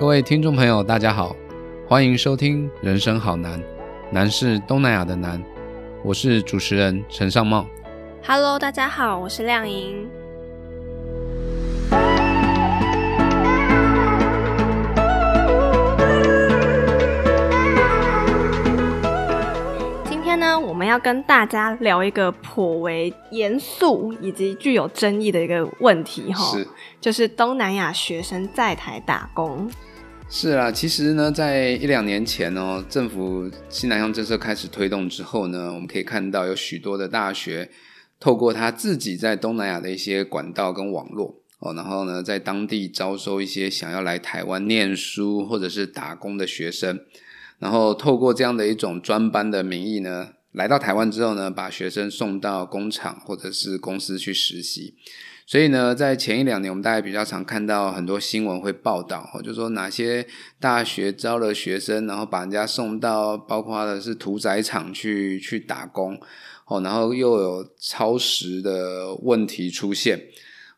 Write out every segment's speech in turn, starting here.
各位听众朋友，大家好，欢迎收听《人生好难》，难是东南亚的难。我是主持人陈尚茂。Hello，大家好，我是亮莹。今天呢，我们要跟大家聊一个颇为严肃以及具有争议的一个问题，哈，是就是东南亚学生在台打工。是啊，其实呢，在一两年前哦，政府西南向政策开始推动之后呢，我们可以看到有许多的大学透过他自己在东南亚的一些管道跟网络哦，然后呢，在当地招收一些想要来台湾念书或者是打工的学生，然后透过这样的一种专班的名义呢，来到台湾之后呢，把学生送到工厂或者是公司去实习。所以呢，在前一两年，我们大概比较常看到很多新闻会报道，哦，就说哪些大学招了学生，然后把人家送到包括的是屠宰场去去打工，哦，然后又有超时的问题出现，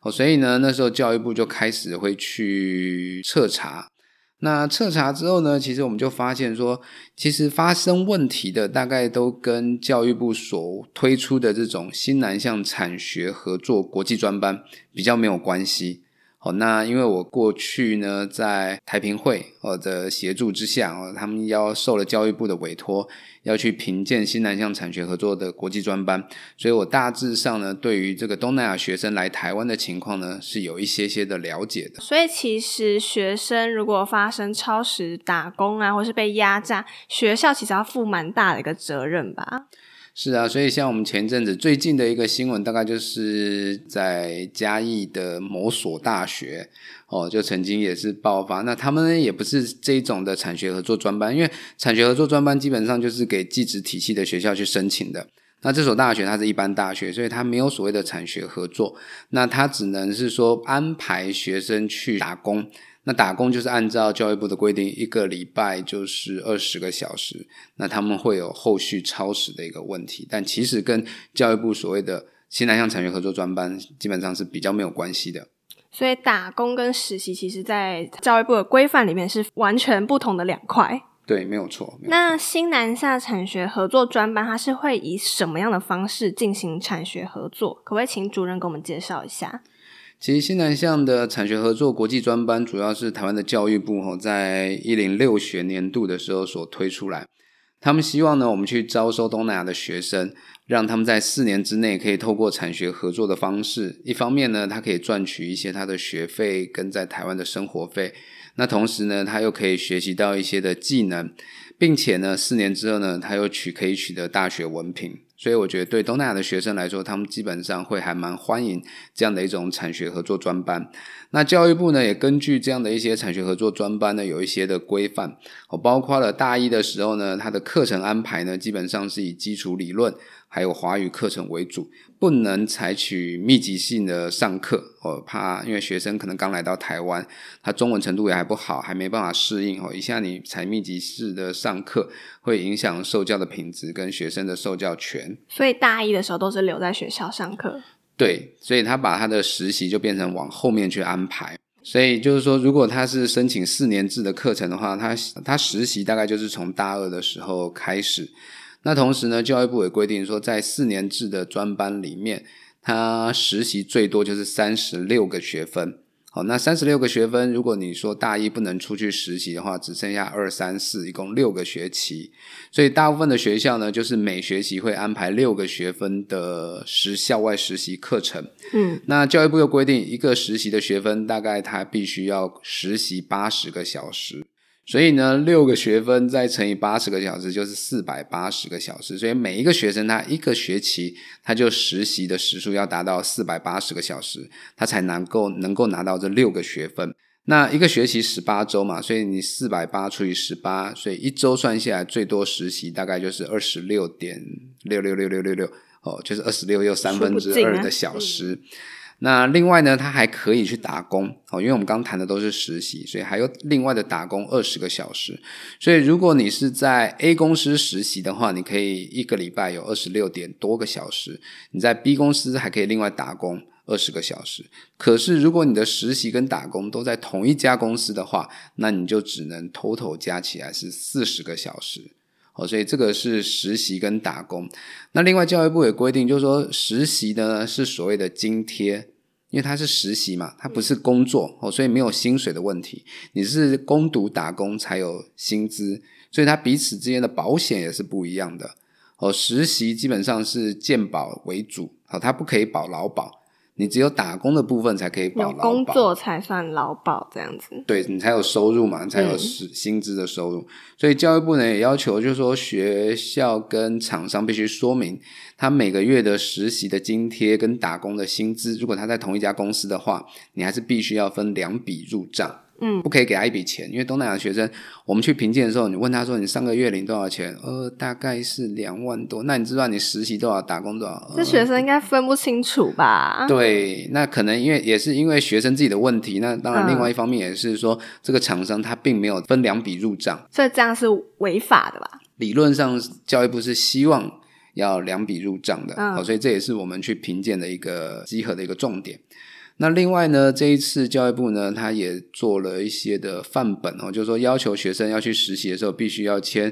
哦，所以呢，那时候教育部就开始会去彻查。那彻查之后呢，其实我们就发现说，其实发生问题的大概都跟教育部所推出的这种新南向产学合作国际专班比较没有关系。哦，那因为我过去呢在台评会我的协助之下哦，他们要受了教育部的委托，要去评鉴新南向产学合作的国际专班，所以我大致上呢对于这个东南亚学生来台湾的情况呢是有一些些的了解的。所以其实学生如果发生超时打工啊，或是被压榨，学校其实要负蛮大的一个责任吧。是啊，所以像我们前阵子最近的一个新闻，大概就是在嘉义的某所大学哦，就曾经也是爆发。那他们也不是这种的产学合作专班，因为产学合作专班基本上就是给技职体系的学校去申请的。那这所大学它是一般大学，所以它没有所谓的产学合作，那它只能是说安排学生去打工。那打工就是按照教育部的规定，一个礼拜就是二十个小时。那他们会有后续超时的一个问题，但其实跟教育部所谓的西南向产学合作专班基本上是比较没有关系的。所以打工跟实习，其实在教育部的规范里面是完全不同的两块。对，没有错。没有错那新南下产学合作专班，它是会以什么样的方式进行产学合作？可不可以请主任给我们介绍一下？其实新南向的产学合作国际专班，主要是台湾的教育部吼，在一零六学年度的时候所推出来。他们希望呢，我们去招收东南亚的学生，让他们在四年之内可以透过产学合作的方式，一方面呢，他可以赚取一些他的学费跟在台湾的生活费，那同时呢，他又可以学习到一些的技能，并且呢，四年之后呢，他又取可以取得大学文凭。所以我觉得对东南亚的学生来说，他们基本上会还蛮欢迎这样的一种产学合作专班。那教育部呢，也根据这样的一些产学合作专班呢，有一些的规范，哦，包括了大一的时候呢，它的课程安排呢，基本上是以基础理论还有华语课程为主，不能采取密集性的上课，哦，怕因为学生可能刚来到台湾，他中文程度也还不好，还没办法适应，哦，一下你采密集式的上课，会影响受教的品质跟学生的受教权。所以大一的时候都是留在学校上课。对，所以他把他的实习就变成往后面去安排。所以就是说，如果他是申请四年制的课程的话，他他实习大概就是从大二的时候开始。那同时呢，教育部也规定说，在四年制的专班里面，他实习最多就是三十六个学分。好，那三十六个学分，如果你说大一不能出去实习的话，只剩下二三四，一共六个学期。所以大部分的学校呢，就是每学期会安排六个学分的实校外实习课程。嗯，那教育部又规定，一个实习的学分大概他必须要实习八十个小时。所以呢，六个学分再乘以八十个小时，就是四百八十个小时。所以每一个学生他一个学期他就实习的时数要达到四百八十个小时，他才能够能够拿到这六个学分。那一个学期十八周嘛，所以你四百八除以十八，所以一周算下来最多实习大概就是二十六点六六六六六六哦，就是二十六又三分之二的小时。那另外呢，他还可以去打工哦，因为我们刚谈的都是实习，所以还有另外的打工二十个小时。所以如果你是在 A 公司实习的话，你可以一个礼拜有二十六点多个小时；你在 B 公司还可以另外打工二十个小时。可是如果你的实习跟打工都在同一家公司的话，那你就只能 total 加起来是四十个小时。哦，所以这个是实习跟打工。那另外教育部也规定，就是说实习呢是所谓的津贴，因为它是实习嘛，它不是工作哦，所以没有薪水的问题。你是攻读打工才有薪资，所以它彼此之间的保险也是不一样的。哦，实习基本上是健保为主，哦，它不可以保劳保。你只有打工的部分才可以保劳保，工作才算劳保这样子。对你才有收入嘛，才有薪薪资的收入。所以教育部呢也要求，就是说学校跟厂商必须说明，他每个月的实习的津贴跟打工的薪资，如果他在同一家公司的话，你还是必须要分两笔入账。嗯，不可以给他一笔钱，因为东南亚学生，我们去评鉴的时候，你问他说你上个月领多少钱？呃，大概是两万多。那你知道你实习多少，打工多少？这学生应该分不清楚吧？对，那可能因为也是因为学生自己的问题。那当然，另外一方面也是说，这个厂商他并没有分两笔入账，所以这样是违法的吧？理论上，教育部是希望要两笔入账的，嗯，所以这也是我们去评鉴的一个集合的一个重点。那另外呢，这一次教育部呢，他也做了一些的范本哦，就是说要求学生要去实习的时候，必须要签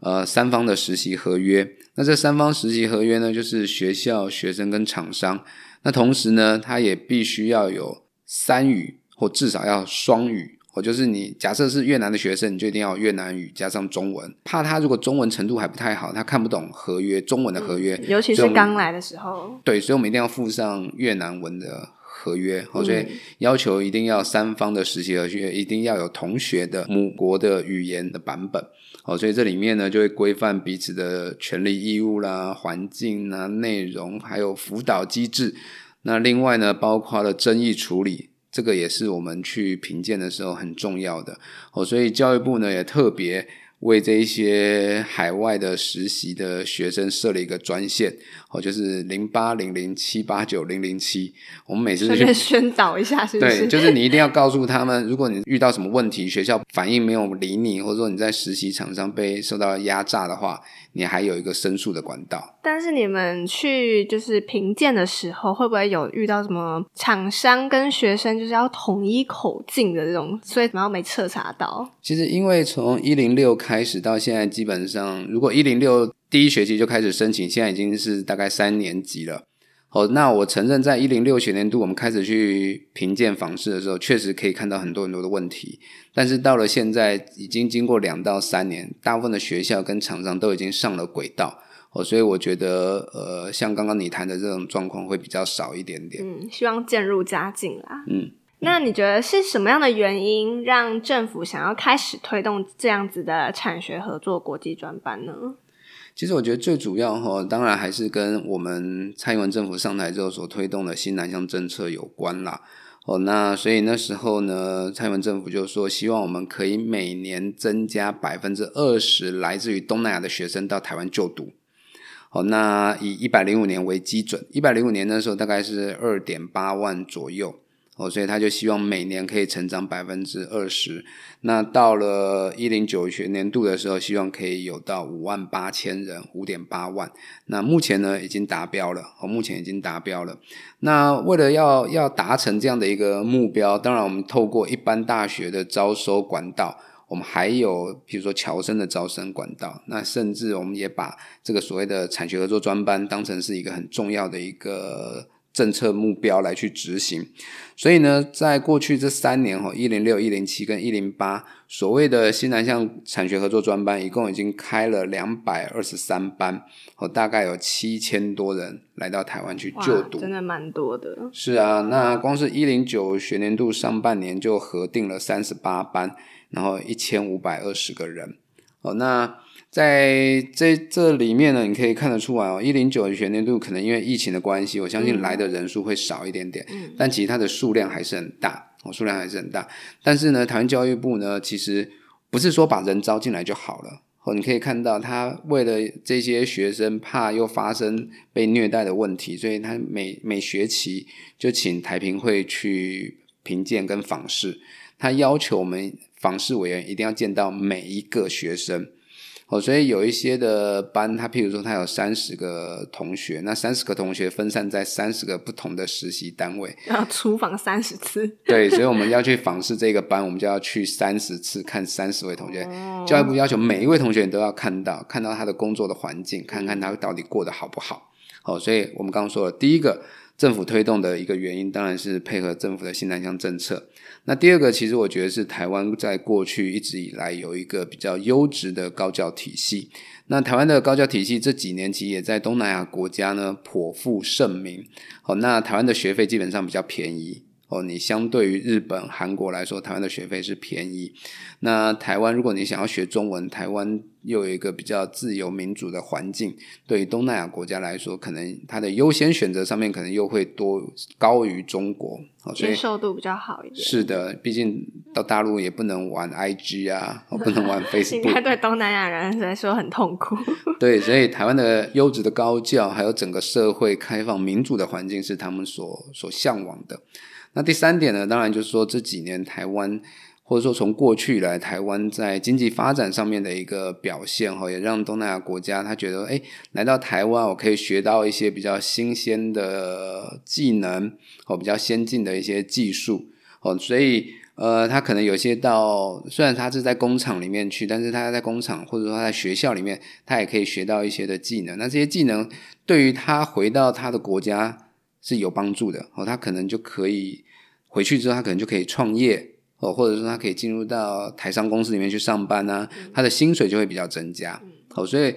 呃三方的实习合约。那这三方实习合约呢，就是学校、学生跟厂商。那同时呢，他也必须要有三语或至少要双语。哦，就是你假设是越南的学生，你就一定要越南语加上中文。怕他如果中文程度还不太好，他看不懂合约中文的合约，尤其是刚来的时候。对，所以我们一定要附上越南文的。合约，哦所以要求一定要三方的实习合约，一定要有同学的母国的语言的版本。哦，所以这里面呢就会规范彼此的权利义务啦、环境啊、内容，还有辅导机制。那另外呢，包括了争议处理，这个也是我们去评鉴的时候很重要的。哦，所以教育部呢也特别。为这一些海外的实习的学生设了一个专线，哦，就是零八零零七八九零零七。我们每次去宣导一下，是不是？对，就是你一定要告诉他们，如果你遇到什么问题，学校反应没有理你，或者说你在实习场上被受到压榨的话。你还有一个申诉的管道，但是你们去就是评鉴的时候，会不会有遇到什么厂商跟学生就是要统一口径的这种，所以然后没彻查到？其实因为从一零六开始到现在，基本上如果一零六第一学期就开始申请，现在已经是大概三年级了。哦，那我承认，在一零六学年度我们开始去评鉴访视的时候，确实可以看到很多很多的问题。但是到了现在，已经经过两到三年，大部分的学校跟厂商都已经上了轨道。哦，所以我觉得，呃，像刚刚你谈的这种状况会比较少一点点。嗯，希望渐入佳境啦。嗯，那你觉得是什么样的原因让政府想要开始推动这样子的产学合作国际专班呢？其实我觉得最主要哈，当然还是跟我们蔡英文政府上台之后所推动的新南向政策有关啦。哦，那所以那时候呢，蔡英文政府就说，希望我们可以每年增加百分之二十来自于东南亚的学生到台湾就读。哦，那以一百零五年为基准，一百零五年那时候大概是二点八万左右。哦，所以他就希望每年可以成长百分之二十。那到了一零九学年度的时候，希望可以有到五万八千人，五点八万。那目前呢，已经达标了。哦，目前已经达标了。那为了要要达成这样的一个目标，当然我们透过一般大学的招收管道，我们还有比如说侨生的招生管道。那甚至我们也把这个所谓的产学合作专班当成是一个很重要的一个。政策目标来去执行，所以呢，在过去这三年哈，一零六、一零七跟一零八，所谓的西南向产学合作专班，一共已经开了两百二十三班，哦，大概有七千多人来到台湾去就读，真的蛮多的。是啊，那光是一零九学年度上半年就核定了三十八班，然后一千五百二十个人，哦，那。在这这里面呢，你可以看得出来哦，一零九学年度可能因为疫情的关系，我相信来的人数会少一点点，但其实它的数量还是很大，哦，数量还是很大。但是呢，台湾教育部呢，其实不是说把人招进来就好了，哦，你可以看到他为了这些学生怕又发生被虐待的问题，所以他每每学期就请台评会去评鉴跟访视，他要求我们访视委员一定要见到每一个学生。哦，所以有一些的班，他譬如说他有三十个同学，那三十个同学分散在三十个不同的实习单位，要出访三十次。对，所以我们要去访视这个班，我们就要去三十次看三十位同学。教育部要求每一位同学你都要看到，看到他的工作的环境，看看他到底过得好不好。哦，所以我们刚刚说了，第一个政府推动的一个原因，当然是配合政府的新南向政策。那第二个，其实我觉得是台湾在过去一直以来有一个比较优质的高教体系。那台湾的高教体系这几年其实也在东南亚国家呢颇负盛名。好，那台湾的学费基本上比较便宜。哦，你相对于日本、韩国来说，台湾的学费是便宜。那台湾，如果你想要学中文，台湾又有一个比较自由民主的环境，对于东南亚国家来说，可能它的优先选择上面可能又会多高于中国。接受度比较好一点。是的，毕竟到大陆也不能玩 IG 啊，不能玩 Facebook，应该对东南亚人来说很痛苦。对，所以台湾的优质的高教，还有整个社会开放民主的环境，是他们所所向往的。那第三点呢，当然就是说这几年台湾，或者说从过去以来台湾在经济发展上面的一个表现哈，也让东南亚国家他觉得，哎，来到台湾我可以学到一些比较新鲜的技能，哦，比较先进的一些技术，哦，所以呃，他可能有些到，虽然他是在工厂里面去，但是他在工厂或者说他在学校里面，他也可以学到一些的技能。那这些技能对于他回到他的国家。是有帮助的哦，他可能就可以回去之后，他可能就可以创业哦，或者说他可以进入到台商公司里面去上班啊，他的薪水就会比较增加哦，所以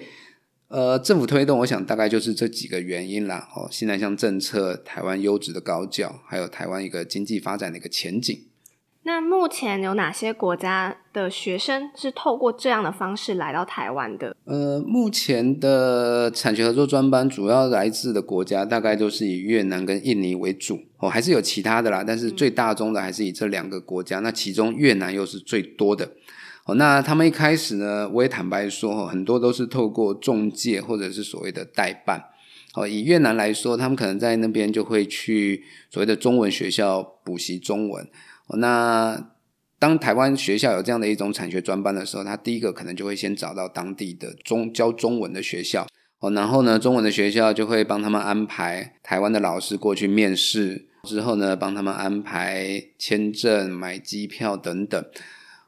呃，政府推动，我想大概就是这几个原因啦哦，新南向政策、台湾优质的高教，还有台湾一个经济发展的一个前景。那目前有哪些国家的学生是透过这样的方式来到台湾的？呃，目前的产学合作专班主要来自的国家大概都是以越南跟印尼为主哦，还是有其他的啦，但是最大宗的还是以这两个国家。那其中越南又是最多的哦。那他们一开始呢，我也坦白说，很多都是透过中介或者是所谓的代办哦。以越南来说，他们可能在那边就会去所谓的中文学校补习中文。那当台湾学校有这样的一种产学专班的时候，他第一个可能就会先找到当地的中教中文的学校。哦，然后呢，中文的学校就会帮他们安排台湾的老师过去面试，之后呢，帮他们安排签证、买机票等等。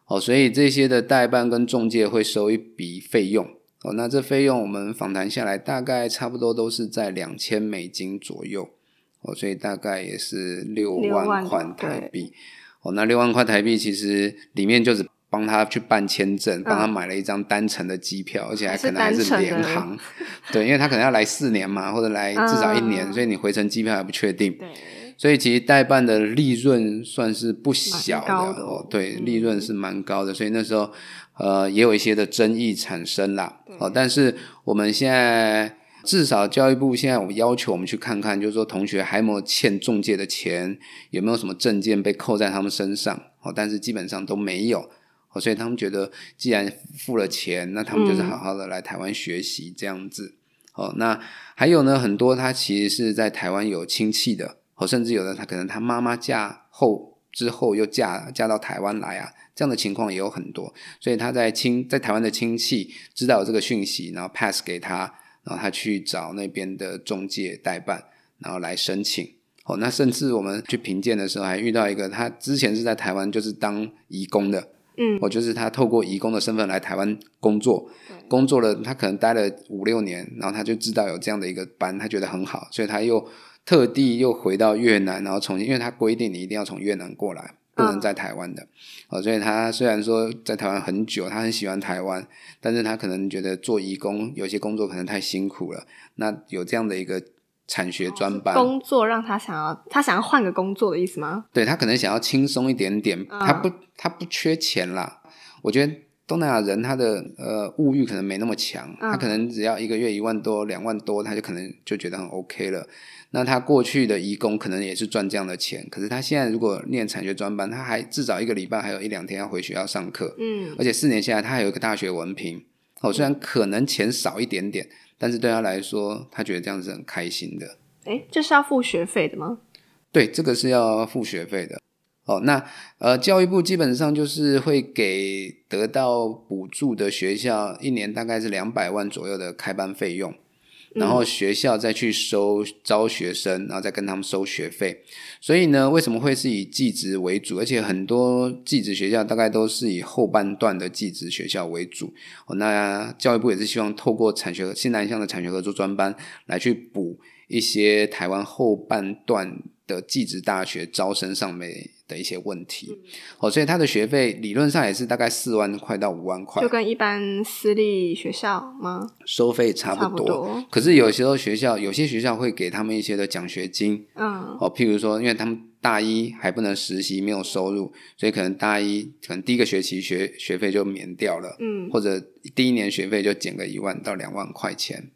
哦，所以这些的代办跟中介会收一笔费用。哦，那这费用我们访谈下来大概差不多都是在两千美金左右。哦，所以大概也是六万块台币。哦，那六万块台币其实里面就是帮他去办签证，帮他买了一张单程的机票，而且还可能还是联航。对，因为他可能要来四年嘛，或者来至少一年，所以你回程机票还不确定。对，所以其实代办的利润算是不小的哦。对，利润是蛮高的，所以那时候呃也有一些的争议产生啦。哦，但是我们现在。至少教育部现在我要求我们去看看，就是说同学还有没有欠中介的钱，有没有什么证件被扣在他们身上？哦，但是基本上都没有。哦，所以他们觉得既然付了钱，那他们就是好好的来台湾学习这样子。哦，那还有呢，很多他其实是在台湾有亲戚的，哦，甚至有的他可能他妈妈嫁后之后又嫁嫁到台湾来啊，这样的情况也有很多。所以他在亲在台湾的亲戚知道这个讯息，然后 pass 给他。然后他去找那边的中介代办，然后来申请。哦，那甚至我们去评鉴的时候，还遇到一个，他之前是在台湾就是当义工的，嗯，我就是他透过义工的身份来台湾工作，工作了，他可能待了五六年，然后他就知道有这样的一个班，他觉得很好，所以他又特地又回到越南，然后重新，因为他规定你一定要从越南过来。不能在台湾的，哦，所以他虽然说在台湾很久，他很喜欢台湾，但是他可能觉得做义工有些工作可能太辛苦了。那有这样的一个产学专班工作，让他想要他想要换个工作的意思吗？对他可能想要轻松一点点，他不他不缺钱啦。我觉得东南亚人他的呃物欲可能没那么强，他可能只要一个月一万多两万多，他就可能就觉得很 OK 了。那他过去的义工可能也是赚这样的钱，可是他现在如果念产学专班，他还至少一个礼拜还有一两天要回学校上课，嗯，而且四年下来他还有一个大学文凭，哦，虽然可能钱少一点点，但是对他来说，他觉得这样是很开心的。哎，这是要付学费的吗？对，这个是要付学费的。哦，那呃，教育部基本上就是会给得到补助的学校一年大概是两百万左右的开班费用，然后学校再去收招学生，然后再跟他们收学费。所以呢，为什么会是以技职为主？而且很多技职学校大概都是以后半段的技职学校为主。哦，那教育部也是希望透过产学新南向的产学合作专班来去补一些台湾后半段的技职大学招生上面。的一些问题，哦，所以他的学费理论上也是大概四万块到五万块，就跟一般私立学校吗？收费差不多，可是有时候学校有些学校会给他们一些的奖学金，嗯，哦，譬如说，因为他们大一还不能实习，没有收入，所以可能大一可能第一个学期学学费就免掉了，嗯，或者第一年学费就减个一万到两万块钱。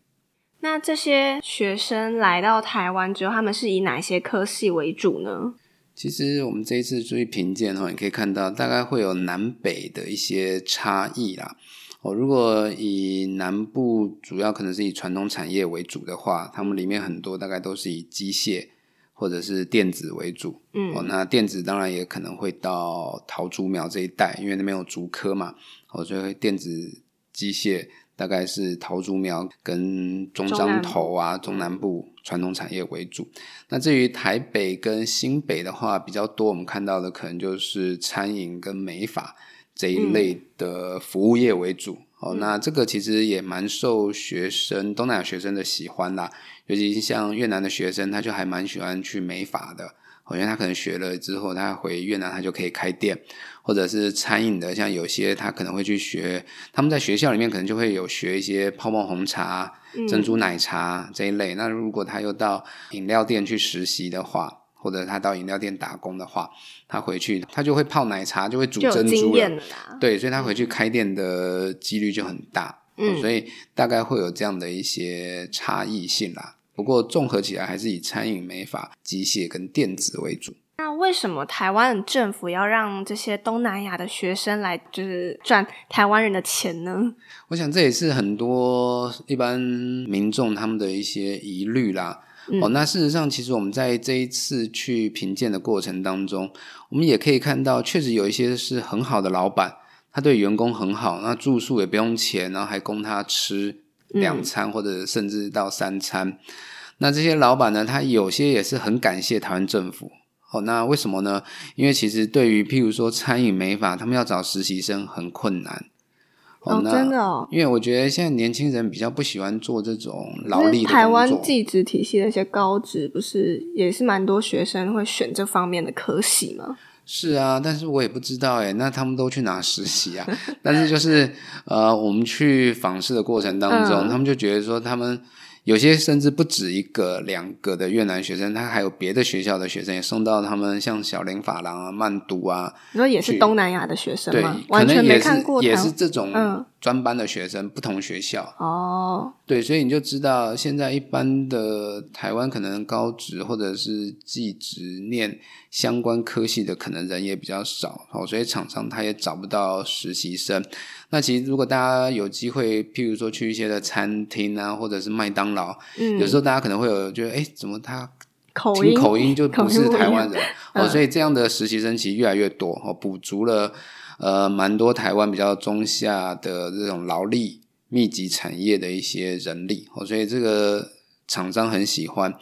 那这些学生来到台湾之后，他们是以哪些科系为主呢？其实我们这一次注意评鉴哈，你可以看到大概会有南北的一些差异啦。哦，如果以南部主要可能是以传统产业为主的话，他们里面很多大概都是以机械或者是电子为主。嗯，哦，那电子当然也可能会到桃竹苗这一带，因为那边有竹科嘛。哦，所以电子机械。大概是桃竹苗跟中彰头啊，中南部传统产业为主。那至于台北跟新北的话，比较多我们看到的可能就是餐饮跟美发这一类的服务业为主。哦，那这个其实也蛮受学生东南亚学生的喜欢啦，尤其像越南的学生，他就还蛮喜欢去美发的。因为他可能学了之后，他回越南他就可以开店，或者是餐饮的，像有些他可能会去学，他们在学校里面可能就会有学一些泡沫红茶、珍珠奶茶这一类。那如果他又到饮料店去实习的话，或者他到饮料店打工的话，他回去他就会泡奶茶，就会煮珍珠了。对，所以他回去开店的几率就很大。嗯，所以大概会有这样的一些差异性啦。不过综合起来，还是以餐饮、美发、机械跟电子为主。那为什么台湾政府要让这些东南亚的学生来，就是赚台湾人的钱呢？我想这也是很多一般民众他们的一些疑虑啦。哦，那事实上，其实我们在这一次去评鉴的过程当中，我们也可以看到，确实有一些是很好的老板，他对员工很好，那住宿也不用钱，然后还供他吃两餐或者甚至到三餐。那这些老板呢？他有些也是很感谢台湾政府。哦，那为什么呢？因为其实对于譬如说餐饮美法，他们要找实习生很困难。哦，真的哦。因为我觉得现在年轻人比较不喜欢做这种劳力台湾技职体系的一些高职，不是也是蛮多学生会选这方面的科系吗？是啊，但是我也不知道哎，那他们都去哪实习啊？但是就是呃，我们去访视的过程当中，他们就觉得说他们。有些甚至不止一个、两个的越南学生，他还有别的学校的学生也送到他们，像小林法郎啊、曼都啊。你说也是东南亚的学生吗？完全没看过，也是这种专班的学生，不同学校。哦，对，所以你就知道，现在一般的台湾可能高职或者是技职念相关科系的，可能人也比较少，哦，所以厂商他也找不到实习生。那其实，如果大家有机会，譬如说去一些的餐厅啊，或者是麦当劳，嗯，有时候大家可能会有觉得，哎，怎么他听口音就不是台湾人哦？所以这样的实习生其实越来越多哦，补足了呃蛮多台湾比较中下的这种劳力密集产业的一些人力哦，所以这个厂商很喜欢。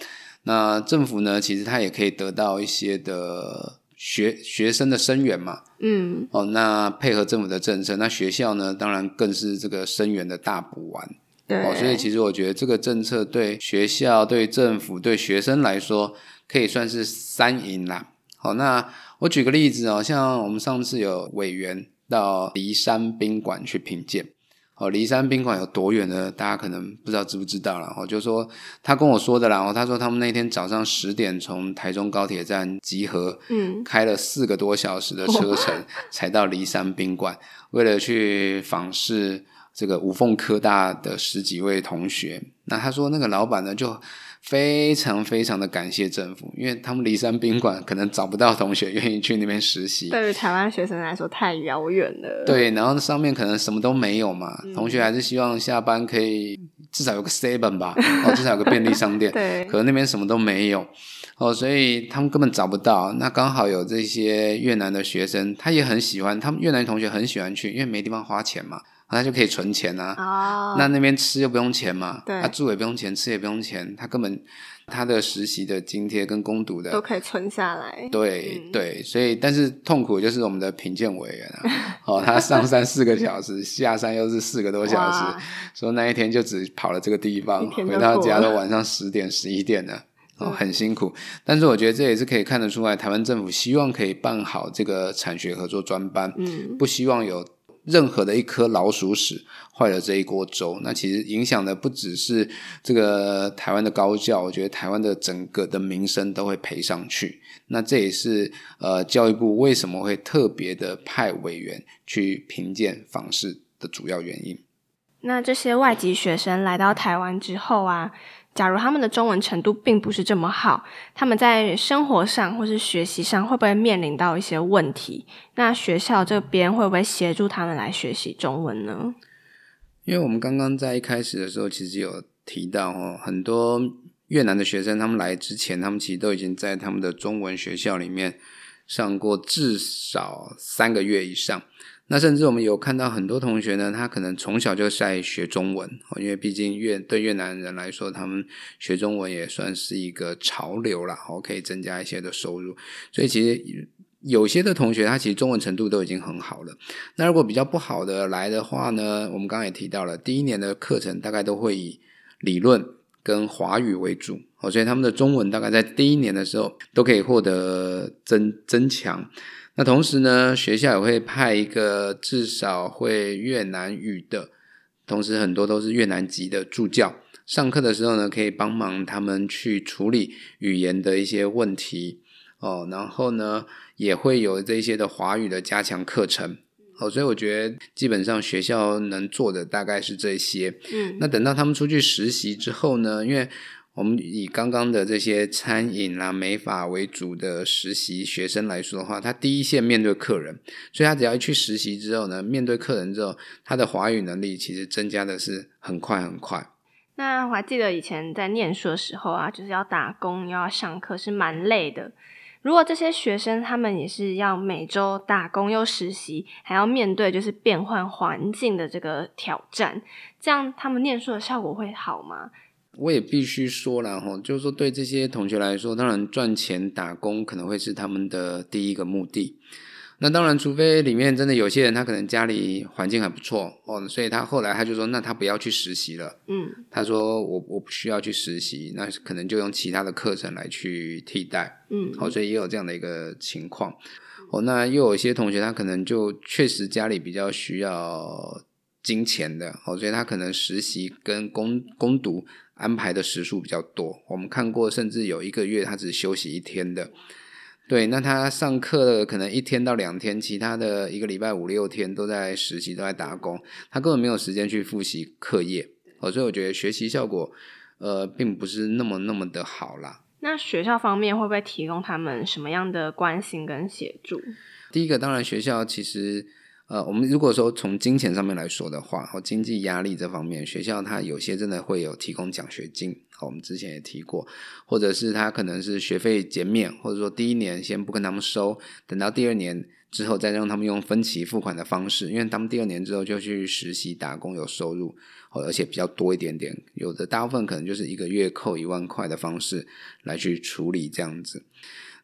那政府呢，其实他也可以得到一些的。学学生的生源嘛，嗯，哦，那配合政府的政策，那学校呢，当然更是这个生源的大补丸，对，哦，所以其实我觉得这个政策对学校、对政府、对学生来说，可以算是三赢啦。好，那我举个例子哦，像我们上次有委员到骊山宾馆去品鉴。哦，骊山宾馆有多远呢？大家可能不知道知不知道了。哦，就说他跟我说的啦。哦，他说他们那天早上十点从台中高铁站集合，嗯，开了四个多小时的车程才到骊山宾馆，为了去访视这个五凤科大的十几位同学。那他说那个老板呢就。非常非常的感谢政府，因为他们骊山宾馆可能找不到同学愿意去那边实习。对于台湾学生来说太遥远了。对，然后上面可能什么都没有嘛，同学还是希望下班可以至少有个 seven 吧，哦，至少有个便利商店。对，可能那边什么都没有，哦，所以他们根本找不到。那刚好有这些越南的学生，他也很喜欢，他们越南同学很喜欢去，因为没地方花钱嘛，他就可以存钱啊。哦，那那边吃又不用钱嘛，对。他住也不用钱，吃也不用钱，他根本他的实习的津贴跟攻读的都可以存下来。对、嗯。对，所以但是痛苦就是我们的评鉴委员啊，哦，他上山四个小时，下山又是四个多小时哇，说那一天就只跑了这个地方，回到家都晚上十点十一点了。哦，嗯。很辛苦，但是我觉得这也是可以看得出来，台湾政府希望可以办好这个产学合作专班，嗯，不希望有任何的一颗老鼠屎坏了这一锅粥。那其实影响的不只是这个台湾的高教，我觉得台湾的整个的民生都会赔上去。那这也是呃教育部为什么会特别的派委员去评鉴访视的主要原因。那这些外籍学生来到台湾之后啊，假如他们的中文程度并不是这么好，他们在生活上或是学习上会不会面临到一些问题？那学校这边会不会协助他们来学习中文呢？因为我们刚刚在一开始的时候，其实有提到哦，很多越南的学生他们来之前，他们其实都已经在他们的中文学校里面上过至少三个月以上。那甚至我们有看到很多同学呢，他可能从小就在学中文，因为毕竟越对越南人来说，他们学中文也算是一个潮流啦，哦，可以增加一些的收入。所以其实有些的同学，他其实中文程度都已经很好了。那如果比较不好的来的话呢，我们刚刚也提到了，第一年的课程大概都会以理论跟华语为主，所以他们的中文大概在第一年的时候都可以获得增增强。那同时呢，学校也会派一个至少会越南语的，同时很多都是越南籍的助教，上课的时候呢，可以帮忙他们去处理语言的一些问题哦，然后呢，也会有这些的华语的加强课程。哦，所以我觉得基本上学校能做的大概是这些。嗯，那等到他们出去实习之后呢，因为我们以刚刚的这些餐饮啦、美发为主的实习学生来说的话，他第一线面对客人，所以他只要一去实习之后呢，面对客人之后，他的华语能力其实增加的是很快很快。那我还记得以前在念书的时候啊，就是要打工又要上课，是蛮累的。如果这些学生他们也是要每周打工又实习，还要面对就是变换环境的这个挑战，这样他们念书的效果会好吗？我也必须说了哈，就是说对这些同学来说，当然赚钱打工可能会是他们的第一个目的。那当然，除非里面真的有些人他可能家里环境还不错哦，所以他后来他就说，那他不要去实习了。嗯他说我我不需要去实习，那可能就用其他的课程来去替代。嗯，好、所以也有这样的一个情况。哦，那又有一些同学他可能就确实家里比较需要金钱的，哦，所以他可能实习跟攻攻读安排的时数比较多。我们看过，甚至有一个月他只休息一天的。对，那他上课的可能一天到两天，其他的一个礼拜五六天都在实习，都在打工，他根本没有时间去复习课业。哦，所以我觉得学习效果，呃，并不是那么那么的好啦。那学校方面会不会提供他们什么样的关心跟协助？第一个，当然学校其实，呃，我们如果说从金钱上面来说的话，和经济压力这方面，学校它有些真的会有提供奖学金。我们之前也提过，或者是他可能是学费减免，或者说第一年先不跟他们收，等到第二年之后再让他们用分期付款的方式，因为他们第二年之后就去实习打工有收入，而且比较多一点点，有的大部分可能就是一个月扣一万块的方式来去处理这样子。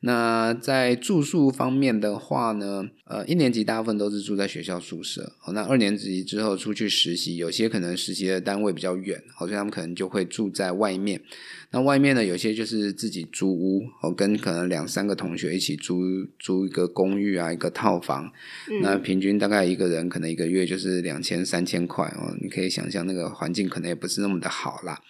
那在住宿方面的话呢，呃，一年级大部分都是住在学校宿舍。哦，那二年级之后出去实习，有些可能实习的单位比较远，好像他们可能就会住在外面。那外面呢，有些就是自己租屋，哦，跟可能两三个同学一起租租一个公寓啊，一个套房。嗯那平均大概一个人可能一个月就是两千三千块哦，你可以想象那个环境可能也不是那么的好啦。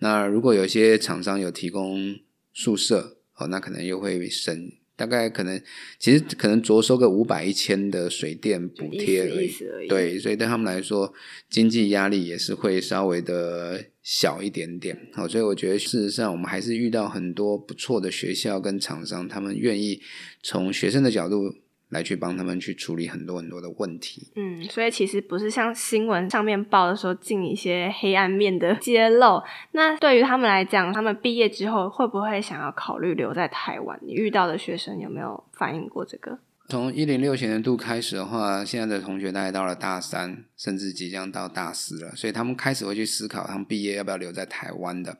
那如果有些厂商有提供宿舍，哦，那可能又会升，大概可能其实可能着收个五百一千的水电补贴而已。对，所以对他们来说，经济压力也是会稍微的小一点点。好，所以我觉得事实上，我们还是遇到很多不错的学校跟厂商，他们愿意从学生的角度来去帮他们去处理很多很多的问题。嗯，所以其实不是像新闻上面报的时候进一些黑暗面的 揭露。那对于他们来讲，他们毕业之后会不会想要考虑留在台湾？你遇到的学生有没有反映过这个？从一零六学年度开始的话，现在的同学大概到了大三，甚至即将到大四了，所以他们开始会去思考，他们毕业要不要留在台湾的。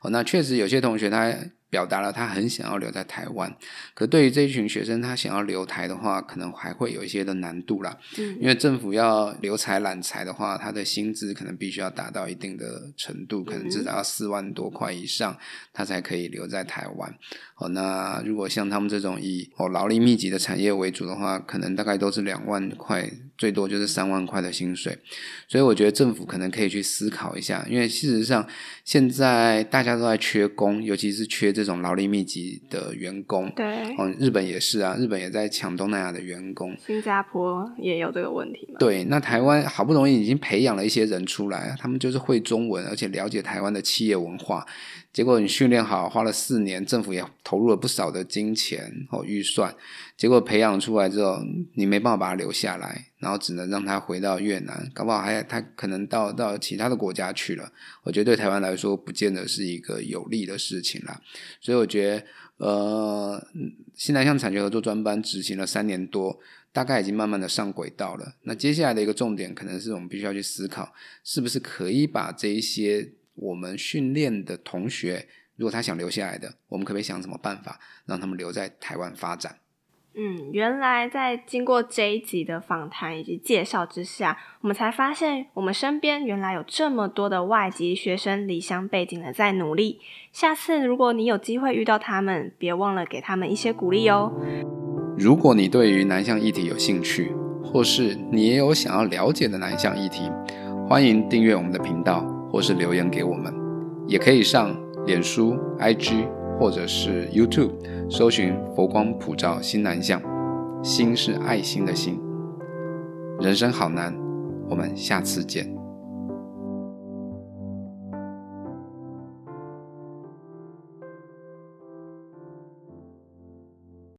哦，那确实有些同学他。表达了他很想要留在台湾，可对于这一群学生，他想要留台的话，可能还会有一些的难度啦。嗯，因为政府要留才揽才的话，他的薪资可能必须要达到一定的程度，可能至少要四万多块以上，他才可以留在台湾。哦，那如果像他们这种以哦劳力密集的产业为主的话，可能大概都是两万块，最多就是三万块的薪水。所以我觉得政府可能可以去思考一下，因为事实上现在大家都在缺工，尤其是缺这种劳力密集的员工。对，嗯，日本也是啊，日本也在抢东南亚的员工。新加坡也有这个问题。对，那台湾好不容易已经培养了一些人出来，他们就是会中文，而且了解台湾的企业文化。结果你训练好，花了四年，政府也投入了不少的金钱和预算。结果培养出来之后，你没办法把他留下来，然后只能让他回到越南，搞不好还他可能到到其他的国家去了。我觉得对台湾来说，不见得是一个有利的事情啦。所以我觉得，呃，新南向产学合作专班执行了三年多，大概已经慢慢的上轨道了。那接下来的一个重点，可能是我们必须要去思考，是不是可以把这一些。我们训练的同学，如果他想留下来的，我们可不可以想什么办法让他们留在台湾发展？嗯，原来在经过这一集的访谈以及介绍之下，我们才发现我们身边原来有这么多的外籍学生离乡背景的在努力。下次如果你有机会遇到他们，别忘了给他们一些鼓励哦。如果你对于南向议题有兴趣，或是你也有想要了解的南向议题，欢迎订阅我们的频道。或是留言给我们，也可以上脸书、IG 或者是 YouTube 搜寻“佛光普照新南向”，心是爱心的心。人生好难，我们下次见。